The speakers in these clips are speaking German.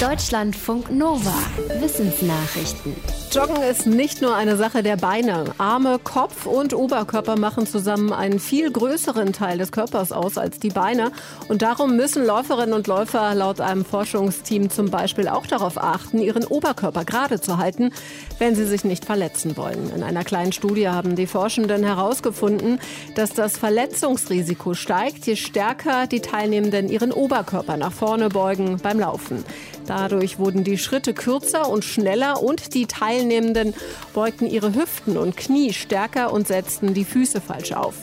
Deutschlandfunk Nova. Wissensnachrichten. Joggen ist nicht nur eine Sache der Beine. Arme, Kopf und Oberkörper machen zusammen einen viel größeren Teil des Körpers aus als die Beine. Und darum müssen Läuferinnen und Läufer laut einem Forschungsteam zum Beispiel auch darauf achten, ihren Oberkörper gerade zu halten, wenn sie sich nicht verletzen wollen. In einer kleinen Studie haben die Forschenden herausgefunden, dass das Verletzungsrisiko steigt, je stärker die Teilnehmenden ihren Oberkörper nach vorne beugen beim Laufen. Dadurch wurden die Schritte kürzer und schneller und die Teilnehmenden beugten ihre Hüften und Knie stärker und setzten die Füße falsch auf.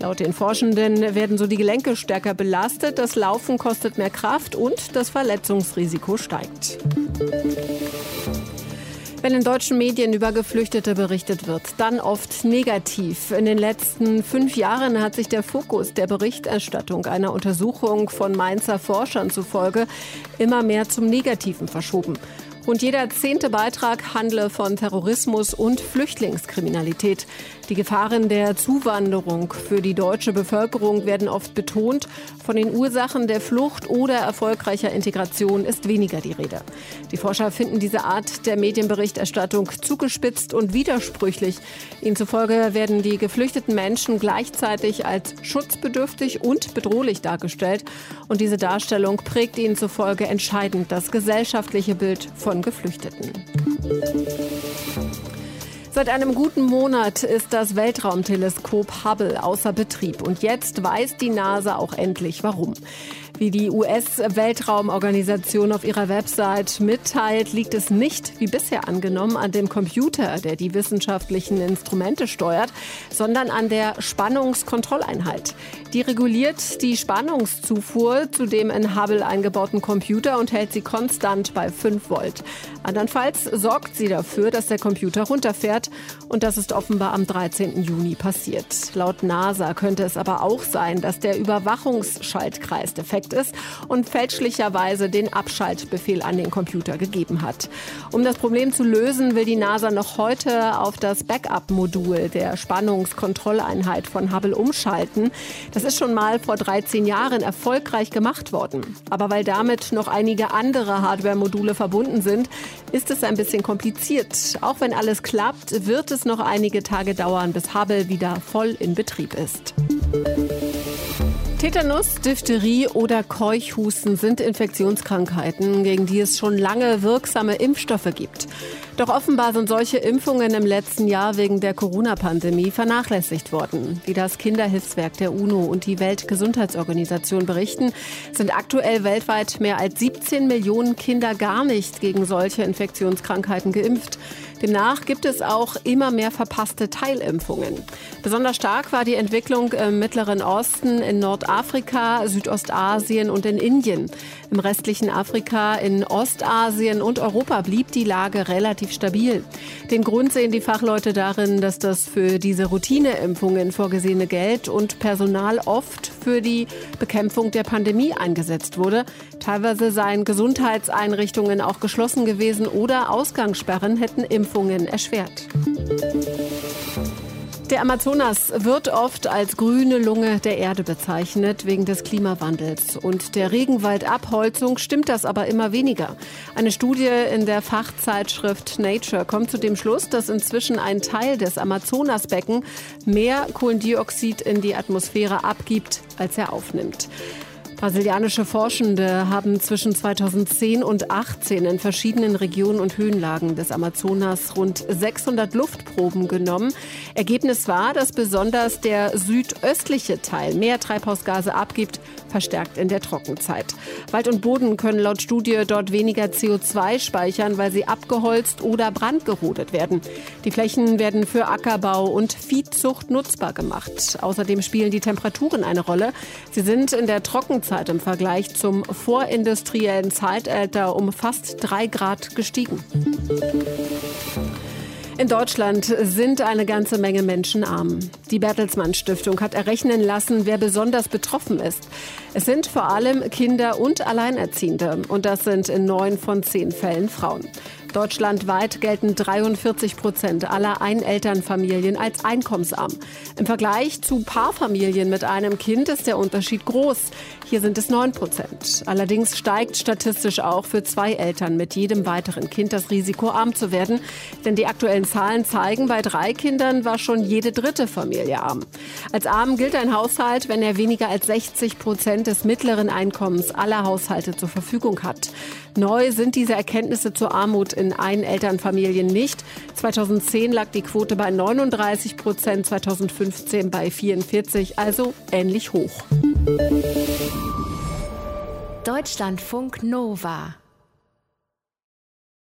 Laut den Forschenden werden so die Gelenke stärker belastet, das Laufen kostet mehr Kraft und das Verletzungsrisiko steigt. Wenn in deutschen Medien über Geflüchtete berichtet wird, dann oft negativ. In den letzten fünf Jahren hat sich der Fokus der Berichterstattung einer Untersuchung von Mainzer Forschern zufolge immer mehr zum Negativen verschoben. Und jeder zehnte Beitrag handle von Terrorismus und Flüchtlingskriminalität. Die Gefahren der Zuwanderung für die deutsche Bevölkerung werden oft betont. Von den Ursachen der Flucht oder erfolgreicher Integration ist weniger die Rede. Die Forscher finden diese Art der Medienberichterstattung zugespitzt und widersprüchlich. Ihnen zufolge werden die geflüchteten Menschen gleichzeitig als schutzbedürftig und bedrohlich dargestellt. Und diese Darstellung prägt ihnen zufolge entscheidend das gesellschaftliche Bild von Geflüchteten. Seit einem guten Monat ist das Weltraumteleskop Hubble außer Betrieb. Und jetzt weiß die NASA auch endlich warum. Wie die US-Weltraumorganisation auf ihrer Website mitteilt, liegt es nicht, wie bisher angenommen, an dem Computer, der die wissenschaftlichen Instrumente steuert, sondern an der Spannungskontrolleinheit. Die reguliert die Spannungszufuhr zu dem in Hubble eingebauten Computer und hält sie konstant bei 5 Volt. Andernfalls sorgt sie dafür, dass der Computer runterfährt und das ist offenbar am 13. Juni passiert. Laut NASA könnte es aber auch sein, dass der Überwachungsschaltkreis defekt ist und fälschlicherweise den Abschaltbefehl an den Computer gegeben hat. Um das Problem zu lösen, will die NASA noch heute auf das Backup-Modul der Spannungskontrolleinheit von Hubble umschalten. Das ist schon mal vor 13 Jahren erfolgreich gemacht worden. Aber weil damit noch einige andere Hardware-Module verbunden sind, ist es ein bisschen kompliziert. Auch wenn alles klappt, wird es noch einige Tage dauern, bis Hubble wieder voll in Betrieb ist. Tetanus, Diphtherie oder Keuchhusten sind Infektionskrankheiten, gegen die es schon lange wirksame Impfstoffe gibt. Doch offenbar sind solche Impfungen im letzten Jahr wegen der Corona-Pandemie vernachlässigt worden. Wie das Kinderhilfswerk der UNO und die Weltgesundheitsorganisation berichten, sind aktuell weltweit mehr als 17 Millionen Kinder gar nicht gegen solche Infektionskrankheiten geimpft. Demnach gibt es auch immer mehr verpasste Teilimpfungen. Besonders stark war die Entwicklung im Mittleren Osten, in Nordafrika, Südostasien und in Indien. Im restlichen Afrika, in Ostasien und Europa blieb die Lage relativ stabil. Den Grund sehen die Fachleute darin, dass das für diese Routineimpfungen vorgesehene Geld und Personal oft für die Bekämpfung der Pandemie eingesetzt wurde. Teilweise seien Gesundheitseinrichtungen auch geschlossen gewesen oder Ausgangssperren hätten Impfungen erschwert. Der Amazonas wird oft als grüne Lunge der Erde bezeichnet wegen des Klimawandels. Und der Regenwaldabholzung stimmt das aber immer weniger. Eine Studie in der Fachzeitschrift Nature kommt zu dem Schluss, dass inzwischen ein Teil des Amazonasbecken mehr Kohlendioxid in die Atmosphäre abgibt, als er aufnimmt. Brasilianische Forschende haben zwischen 2010 und 2018 in verschiedenen Regionen und Höhenlagen des Amazonas rund 600 Luftproben genommen. Ergebnis war, dass besonders der südöstliche Teil mehr Treibhausgase abgibt, verstärkt in der Trockenzeit. Wald und Boden können laut Studie dort weniger CO2 speichern, weil sie abgeholzt oder brandgerodet werden. Die Flächen werden für Ackerbau und Viehzucht nutzbar gemacht. Außerdem spielen die Temperaturen eine Rolle. Sie sind in der Trockenzeit Lebenszeit im Vergleich zum vorindustriellen Zeitalter um fast drei Grad gestiegen. In Deutschland sind eine ganze Menge Menschen arm. Die Bertelsmann Stiftung hat errechnen lassen, wer besonders betroffen ist. Es sind vor allem Kinder und Alleinerziehende. Und das sind in neun von zehn Fällen Frauen. Deutschlandweit gelten 43 Prozent aller Einelternfamilien als einkommensarm. Im Vergleich zu Paarfamilien mit einem Kind ist der Unterschied groß. Hier sind es 9 Prozent. Allerdings steigt statistisch auch für zwei Eltern mit jedem weiteren Kind das Risiko, arm zu werden. Denn die aktuellen Zahlen zeigen, bei drei Kindern war schon jede dritte Familie arm. Als arm gilt ein Haushalt, wenn er weniger als 60 Prozent des mittleren Einkommens aller Haushalte zur Verfügung hat. Neu sind diese Erkenntnisse zur Armut in Einelternfamilien nicht. 2010 lag die Quote bei 39 Prozent, 2015 bei 44, also ähnlich hoch. Deutschlandfunk Nova